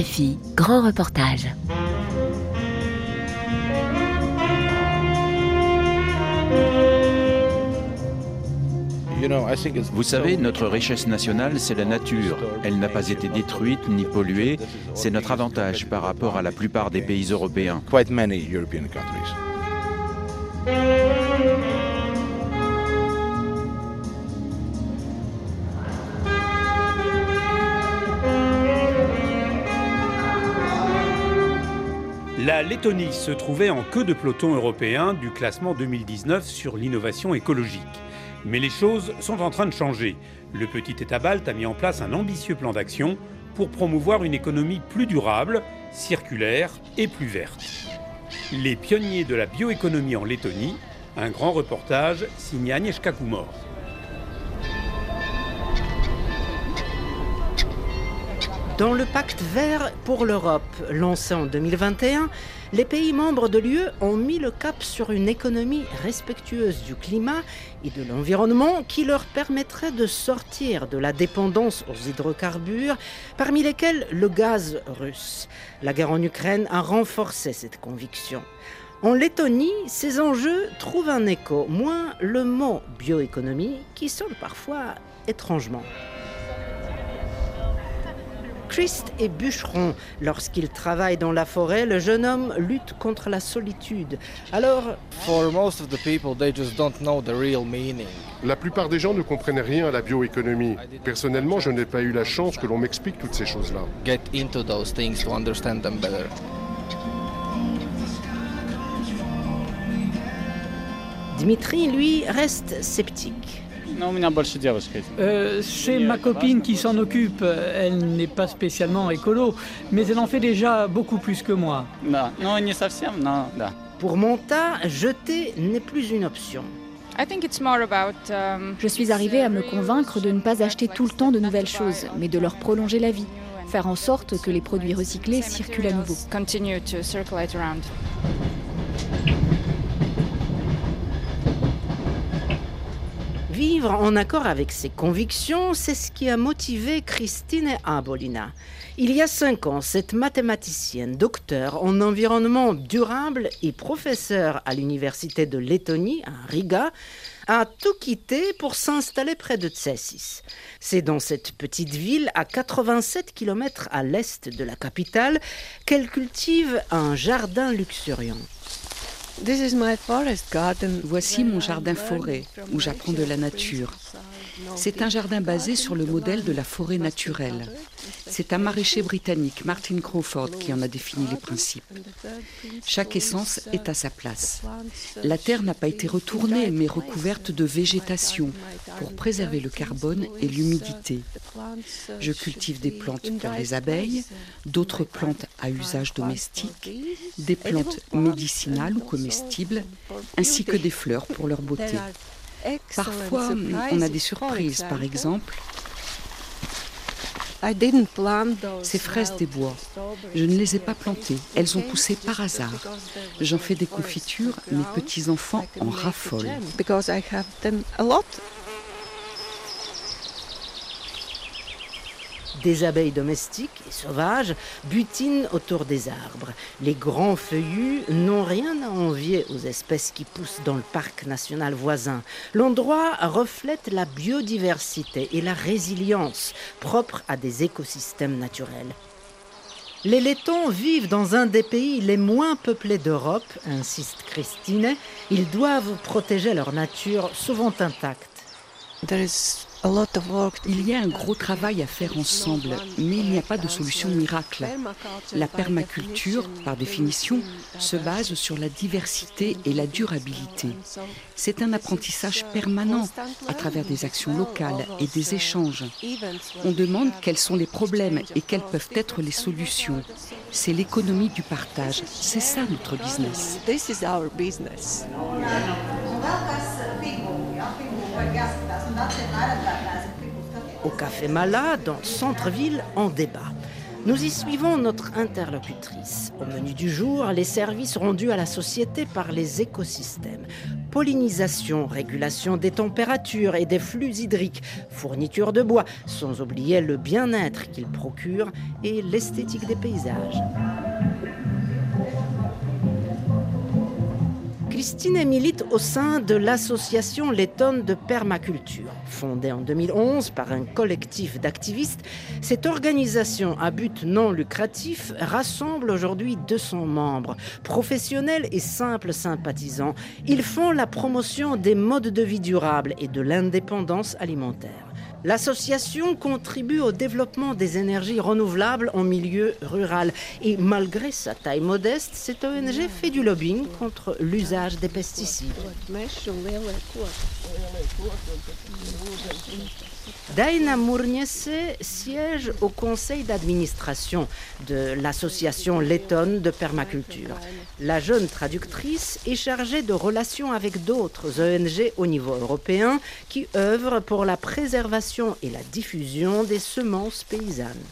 RFI, grand reportage. Vous savez, notre richesse nationale, c'est la nature. Elle n'a pas été détruite ni polluée. C'est notre avantage par rapport à la plupart des pays européens. La Lettonie se trouvait en queue de peloton européen du classement 2019 sur l'innovation écologique. Mais les choses sont en train de changer. Le petit État balte a mis en place un ambitieux plan d'action pour promouvoir une économie plus durable, circulaire et plus verte. Les pionniers de la bioéconomie en Lettonie, un grand reportage signé Agnieszka. Dans le pacte vert pour l'Europe, lancé en 2021, les pays membres de l'UE ont mis le cap sur une économie respectueuse du climat et de l'environnement qui leur permettrait de sortir de la dépendance aux hydrocarbures, parmi lesquels le gaz russe. La guerre en Ukraine a renforcé cette conviction. En Lettonie, ces enjeux trouvent un écho, moins le mot bioéconomie qui sonne parfois étrangement. Christ est bûcheron. Lorsqu'il travaille dans la forêt, le jeune homme lutte contre la solitude. Alors, la plupart des gens ne comprennent rien à la bioéconomie. Personnellement, je n'ai pas eu la chance que l'on m'explique toutes ces choses-là. Dimitri, lui, reste sceptique. Euh, c'est ma copine qui s'en occupe. Elle n'est pas spécialement écolo, mais elle en fait déjà beaucoup plus que moi. Pour Monta, jeter n'est plus une option. Je suis arrivée à me convaincre de ne pas acheter tout le temps de nouvelles choses, mais de leur prolonger la vie. Faire en sorte que les produits recyclés circulent à nouveau. Vivre en accord avec ses convictions, c'est ce qui a motivé Christine Abolina. Il y a cinq ans, cette mathématicienne, docteur en environnement durable et professeure à l'université de Lettonie, à Riga, a tout quitté pour s'installer près de Tsessis. C'est dans cette petite ville, à 87 km à l'est de la capitale, qu'elle cultive un jardin luxuriant. Voici mon jardin forêt où j'apprends de la nature. C'est un jardin basé sur le modèle de la forêt naturelle. C'est un maraîcher britannique, Martin Crawford, qui en a défini les principes. Chaque essence est à sa place. La terre n'a pas été retournée, mais recouverte de végétation pour préserver le carbone et l'humidité. Je cultive des plantes pour les abeilles, d'autres plantes à usage domestique, des plantes médicinales ou comestibles, ainsi que des fleurs pour leur beauté. Parfois, on a des surprises. Par exemple, ces fraises des bois, je ne les ai pas plantées. Elles ont poussé par hasard. J'en fais des confitures, mes petits-enfants en raffolent. Des abeilles domestiques et sauvages butinent autour des arbres. Les grands feuillus n'ont rien à envier aux espèces qui poussent dans le parc national voisin. L'endroit reflète la biodiversité et la résilience propres à des écosystèmes naturels. Les Lettons vivent dans un des pays les moins peuplés d'Europe, insiste Christine. Ils doivent protéger leur nature souvent intacte. Il y a un gros travail à faire ensemble, mais il n'y a pas de solution miracle. La permaculture, par définition, se base sur la diversité et la durabilité. C'est un apprentissage permanent à travers des actions locales et des échanges. On demande quels sont les problèmes et quelles peuvent être les solutions. C'est l'économie du partage. C'est ça notre business. Au Café Mala, dans le centre-ville, en débat. Nous y suivons notre interlocutrice. Au menu du jour, les services rendus à la société par les écosystèmes. Pollinisation, régulation des températures et des flux hydriques, fourniture de bois, sans oublier le bien-être qu'ils procurent et l'esthétique des paysages. Christine milite au sein de l'association Lettonne de permaculture. Fondée en 2011 par un collectif d'activistes, cette organisation à but non lucratif rassemble aujourd'hui 200 membres, professionnels et simples sympathisants. Ils font la promotion des modes de vie durables et de l'indépendance alimentaire. L'association contribue au développement des énergies renouvelables en milieu rural et malgré sa taille modeste, cette ONG fait du lobbying contre l'usage des pesticides. Daina Mournesse siège au conseil d'administration de l'association lettonne de permaculture. La jeune traductrice est chargée de relations avec d'autres ONG au niveau européen qui œuvrent pour la préservation et la diffusion des semences paysannes.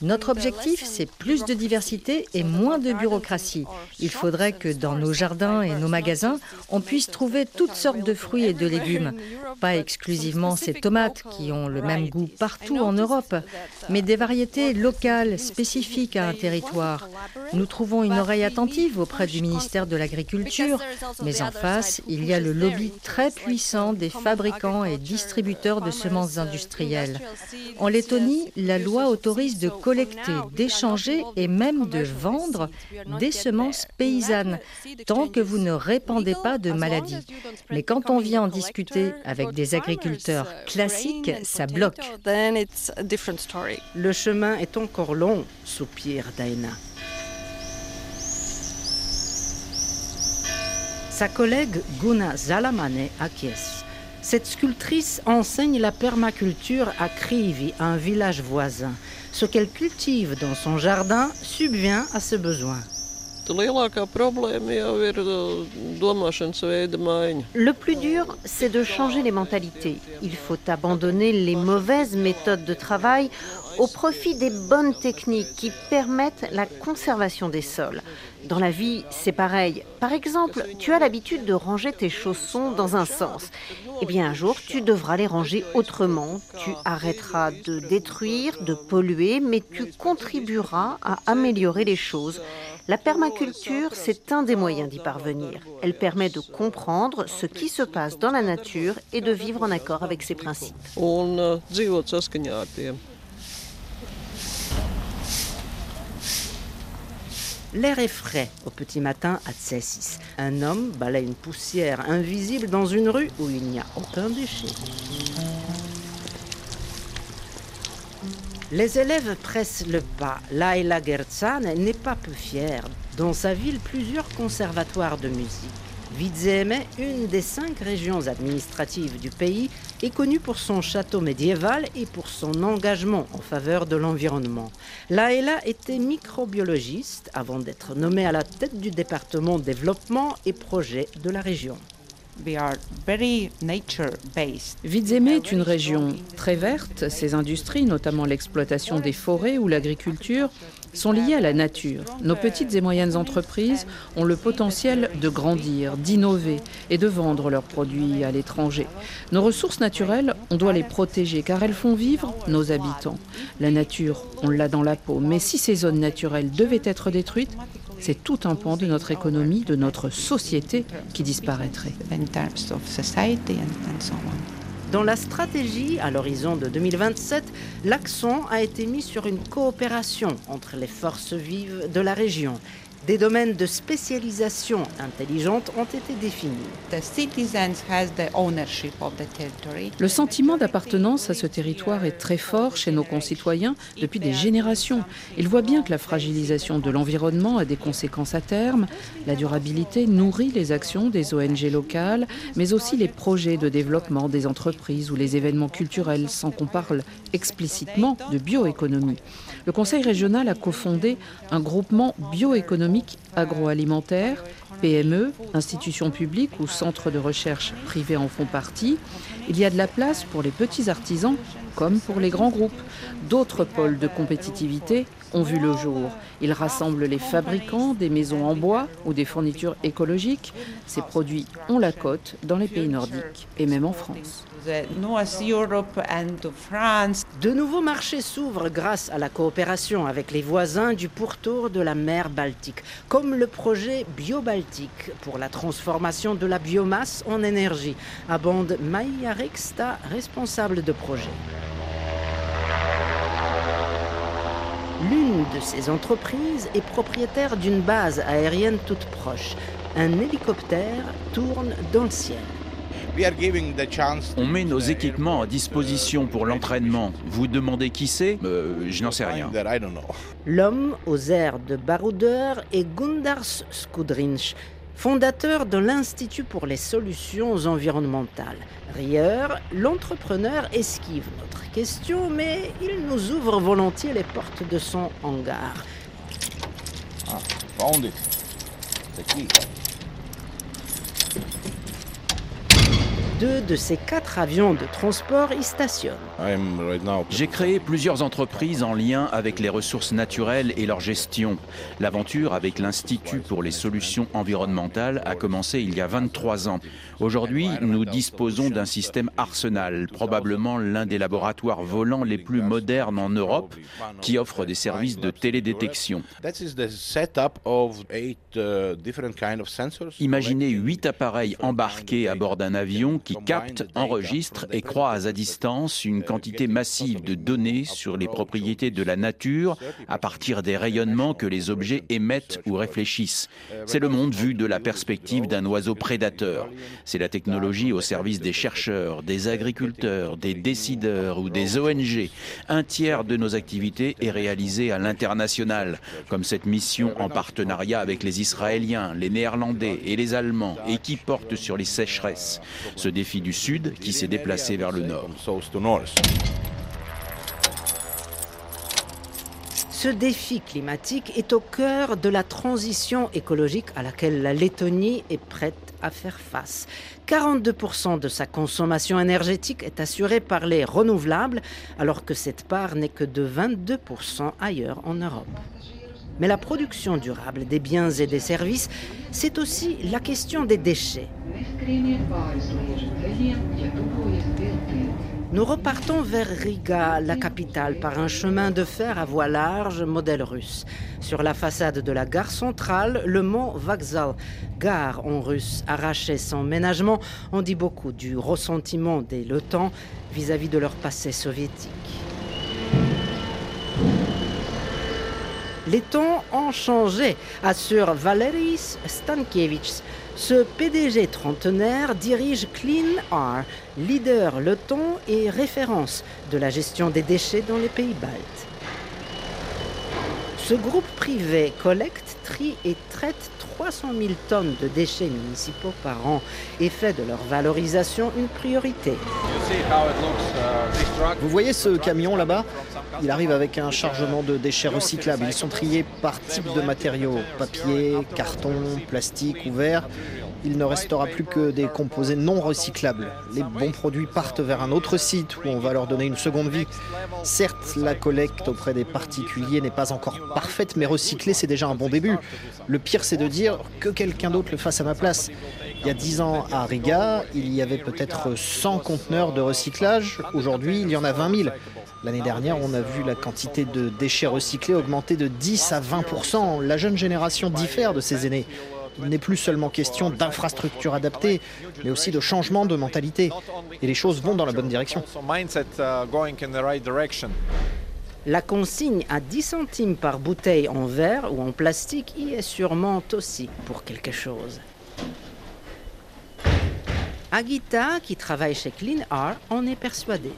Notre objectif, c'est plus de diversité et moins de bureaucratie. Il faudrait que dans nos jardins et nos magasins, on puisse trouver toutes sortes de fruits et de légumes. Pas exclusivement ces tomates qui ont le même goût partout en Europe, mais des variétés locales, spécifiques à un territoire. Nous trouvons une oreille attentive auprès du ministère de l'Agriculture, mais en face, il y a le lobby très puissant des fabricants et distributeurs de semences industrielles. En Lettonie, la loi autorise de collecter, d'échanger et même de vendre des semences paysannes, tant que vous ne répandez pas de maladies. Mais quand on vient en discuter avec des agriculteurs classiques, ça bloque. Le chemin est encore long, soupire Daina. Sa collègue Guna Zalamane acquiesce. Cette sculptrice enseigne la permaculture à Krivi, un village voisin. Ce qu'elle cultive dans son jardin subvient à ses besoins. Le plus dur, c'est de changer les mentalités. Il faut abandonner les mauvaises méthodes de travail au profit des bonnes techniques qui permettent la conservation des sols. Dans la vie, c'est pareil. Par exemple, tu as l'habitude de ranger tes chaussons dans un sens. Eh bien, un jour, tu devras les ranger autrement. Tu arrêteras de détruire, de polluer, mais tu contribueras à améliorer les choses. La permaculture, c'est un des moyens d'y parvenir. Elle permet de comprendre ce qui se passe dans la nature et de vivre en accord avec ses principes. L'air est frais au petit matin à Tsessis. Un homme balaye une poussière invisible dans une rue où il n'y a aucun déchet. Les élèves pressent le pas. Laila Gerzan n'est pas peu fière. Dans sa ville, plusieurs conservatoires de musique. Vidzeme, une des cinq régions administratives du pays, est connue pour son château médiéval et pour son engagement en faveur de l'environnement. Laila était microbiologiste avant d'être nommée à la tête du département développement et projet de la région. Vidzeme est une région très verte. Ses industries, notamment l'exploitation des forêts ou l'agriculture, sont liées à la nature. Nos petites et moyennes entreprises ont le potentiel de grandir, d'innover et de vendre leurs produits à l'étranger. Nos ressources naturelles, on doit les protéger car elles font vivre nos habitants. La nature, on l'a dans la peau, mais si ces zones naturelles devaient être détruites, c'est tout un pan de notre économie, de notre société qui disparaîtrait. Dans la stratégie à l'horizon de 2027, l'accent a été mis sur une coopération entre les forces vives de la région des domaines de spécialisation intelligente ont été définis. Le sentiment d'appartenance à ce territoire est très fort chez nos concitoyens depuis des générations. Ils voient bien que la fragilisation de l'environnement a des conséquences à terme. La durabilité nourrit les actions des ONG locales, mais aussi les projets de développement des entreprises ou les événements culturels, sans qu'on parle explicitement de bioéconomie. Le Conseil régional a cofondé un groupement bioéconomie économiques, agroalimentaires, PME, institutions publiques ou centres de recherche privés en font partie. Il y a de la place pour les petits artisans comme pour les grands groupes. D'autres pôles de compétitivité ont vu le jour. Ils rassemblent les fabricants des maisons en bois ou des fournitures écologiques. Ces produits ont la cote dans les pays nordiques et même en France. De nouveaux marchés s'ouvrent grâce à la coopération avec les voisins du pourtour de la mer Baltique, comme le projet BioBaltique pour la transformation de la biomasse en énergie, abonde Maïa responsable de projet. L'une de ces entreprises est propriétaire d'une base aérienne toute proche. Un hélicoptère tourne dans le ciel. On met nos équipements à disposition pour l'entraînement. Vous demandez qui c'est euh, Je n'en sais rien. L'homme aux airs de baroudeur est Gundars Skudrinch, fondateur de l'Institut pour les solutions environnementales. Rieur, l'entrepreneur esquive notre question, mais il nous ouvre volontiers les portes de son hangar. Ah, deux de ces quatre avions de transport y stationnent. J'ai créé plusieurs entreprises en lien avec les ressources naturelles et leur gestion. L'aventure avec l'Institut pour les solutions environnementales a commencé il y a 23 ans. Aujourd'hui, nous disposons d'un système Arsenal, probablement l'un des laboratoires volants les plus modernes en Europe, qui offre des services de télédétection. Imaginez huit appareils embarqués à bord d'un avion qui captent, enregistrent et croisent à distance une quantité massive de données sur les propriétés de la nature à partir des rayonnements que les objets émettent ou réfléchissent. C'est le monde vu de la perspective d'un oiseau prédateur. C'est la technologie au service des chercheurs, des agriculteurs, des décideurs ou des ONG. Un tiers de nos activités est réalisé à l'international, comme cette mission en partenariat avec les Israéliens, les Néerlandais et les Allemands, et qui porte sur les sécheresses. Ce défi du Sud qui s'est déplacé vers le Nord. Ce défi climatique est au cœur de la transition écologique à laquelle la Lettonie est prête à faire face. 42% de sa consommation énergétique est assurée par les renouvelables, alors que cette part n'est que de 22% ailleurs en Europe. Mais la production durable des biens et des services, c'est aussi la question des déchets. Nous repartons vers Riga, la capitale, par un chemin de fer à voie large modèle russe. Sur la façade de la gare centrale, le mont Vokzal, gare en russe arrachée sans ménagement, on dit beaucoup du ressentiment des Letons vis-à-vis de leur passé soviétique. Les temps ont changé, assure Valeris Stankiewicz, ce PDG trentenaire dirige Clean Air, leader Leton et référence de la gestion des déchets dans les pays baltes. Ce groupe privé collecte, trie et traite 300 000 tonnes de déchets municipaux par an et fait de leur valorisation une priorité. Vous voyez ce camion là-bas? Il arrive avec un chargement de déchets recyclables. Ils sont triés par type de matériaux papier, carton, plastique ou verre il ne restera plus que des composés non recyclables. Les bons produits partent vers un autre site où on va leur donner une seconde vie. Certes, la collecte auprès des particuliers n'est pas encore parfaite, mais recycler, c'est déjà un bon début. Le pire, c'est de dire que quelqu'un d'autre le fasse à ma place. Il y a 10 ans, à Riga, il y avait peut-être 100 conteneurs de recyclage. Aujourd'hui, il y en a 20 000. L'année dernière, on a vu la quantité de déchets recyclés augmenter de 10 à 20% La jeune génération diffère de ses aînés. Il n'est plus seulement question d'infrastructures adaptées, mais aussi de changement de mentalité. Et les choses vont dans la bonne direction. La consigne à 10 centimes par bouteille en verre ou en plastique y est sûrement aussi pour quelque chose. Agita, qui travaille chez Clean Art, en est persuadée.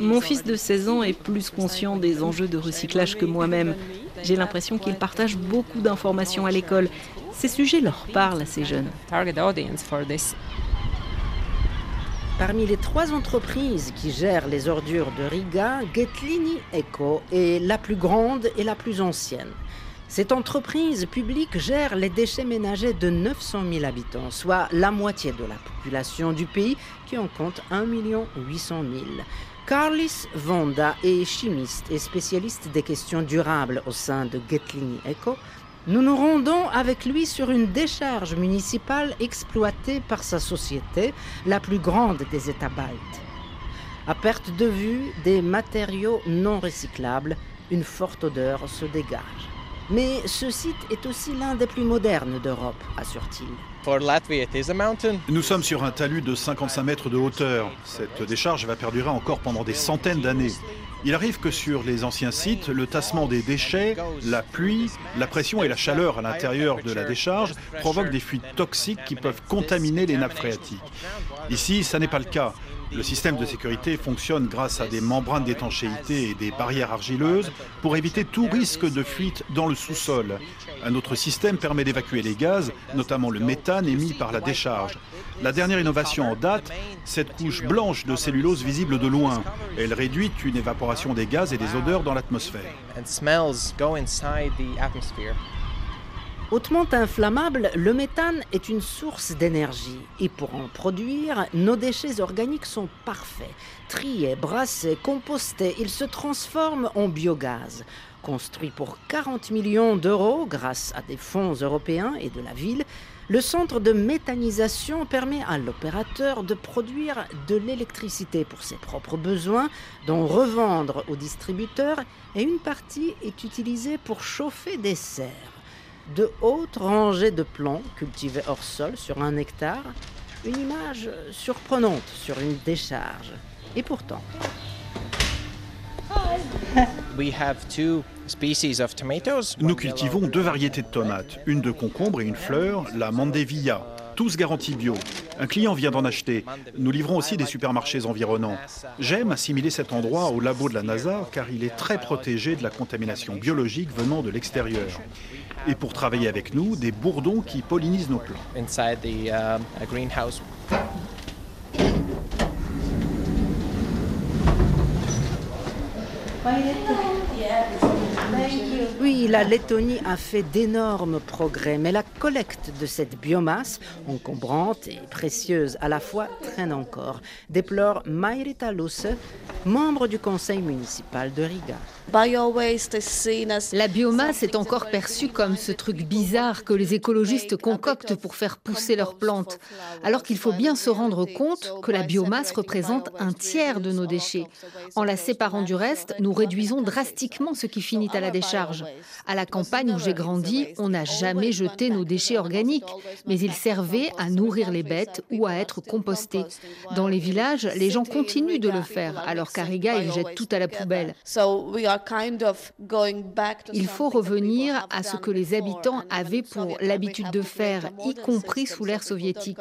Mon fils de 16 ans est plus conscient des enjeux de recyclage que moi-même. J'ai l'impression qu'il partage beaucoup d'informations à l'école. Ces sujets leur parlent à ces jeunes. Parmi les trois entreprises qui gèrent les ordures de Riga, Getlini Eco est la plus grande et la plus ancienne. Cette entreprise publique gère les déchets ménagers de 900 000 habitants, soit la moitié de la population du pays qui en compte 1 800 000. Carlis Vonda est chimiste et spécialiste des questions durables au sein de Getlini Eco. Nous nous rendons avec lui sur une décharge municipale exploitée par sa société, la plus grande des États baltes. À perte de vue, des matériaux non recyclables, une forte odeur se dégage. Mais ce site est aussi l'un des plus modernes d'Europe, assure-t-il. Nous sommes sur un talus de 55 mètres de hauteur. Cette décharge va perdurer encore pendant des centaines d'années. Il arrive que sur les anciens sites, le tassement des déchets, la pluie, la pression et la chaleur à l'intérieur de la décharge provoquent des fuites toxiques qui peuvent contaminer les nappes phréatiques. Ici, ça n'est pas le cas. Le système de sécurité fonctionne grâce à des membranes d'étanchéité et des barrières argileuses pour éviter tout risque de fuite dans le sous-sol. Un autre système permet d'évacuer les gaz, notamment le méthane émis par la décharge. La dernière innovation en date, cette couche blanche de cellulose visible de loin. Elle réduit une évaporation des gaz et des odeurs dans l'atmosphère. Hautement inflammable, le méthane est une source d'énergie et pour en produire, nos déchets organiques sont parfaits. Triés, brassés, compostés, ils se transforment en biogaz. Construit pour 40 millions d'euros grâce à des fonds européens et de la ville, le centre de méthanisation permet à l'opérateur de produire de l'électricité pour ses propres besoins, d'en revendre aux distributeurs et une partie est utilisée pour chauffer des serres de hautes rangées de plants cultivés hors sol sur un hectare, une image surprenante sur une décharge. Et pourtant. Nous cultivons deux variétés de tomates, une de concombre et une fleur, la Mandevilla, tous garantis bio. Un client vient d'en acheter. Nous livrons aussi des supermarchés environnants. J'aime assimiler cet endroit au labo de la NASA car il est très protégé de la contamination biologique venant de l'extérieur et pour travailler avec nous, des bourdons qui pollinisent nos plants. Oui, la Lettonie a fait d'énormes progrès, mais la collecte de cette biomasse, encombrante et précieuse à la fois, traîne encore, déplore Mairita Lusse, membre du conseil municipal de Riga. La biomasse est encore perçue comme ce truc bizarre que les écologistes concoctent pour faire pousser leurs plantes, alors qu'il faut bien se rendre compte que la biomasse représente un tiers de nos déchets. En la séparant du reste, nous réduisons drastiquement ce qui finit à la décharge. À la campagne où j'ai grandi, on n'a jamais jeté nos déchets organiques, mais ils servaient à nourrir les bêtes ou à être compostés. Dans les villages, les gens continuent de le faire, alors qu'à Riga, ils jettent tout à la poubelle. Il faut revenir à ce que les habitants avaient pour l'habitude de faire, y compris sous l'ère soviétique.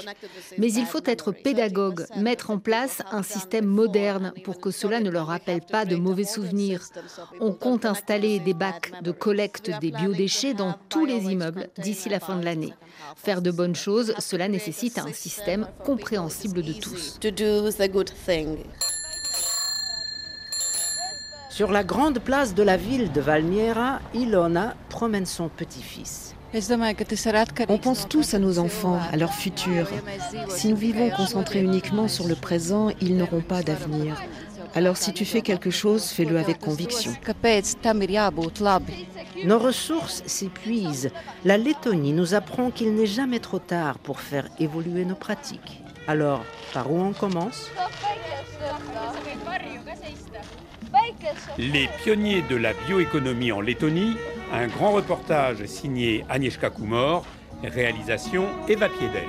Mais il faut être pédagogue, mettre en place un système moderne pour que cela ne leur rappelle pas de mauvais souvenirs. On compte installer des bacs de collecte des biodéchets dans tous les immeubles d'ici la fin de l'année. Faire de bonnes choses, cela nécessite un système compréhensible de tous. Sur la grande place de la ville de Valmiera, Ilona promène son petit-fils. On pense tous à nos enfants, à leur futur. Si nous vivons concentrés uniquement sur le présent, ils n'auront pas d'avenir. Alors si tu fais quelque chose, fais-le avec conviction. Nos ressources s'épuisent. La Lettonie nous apprend qu'il n'est jamais trop tard pour faire évoluer nos pratiques. Alors, par où on commence? Les pionniers de la bioéconomie en Lettonie, un grand reportage signé Agnieszka Kumor, réalisation Eva Piedel.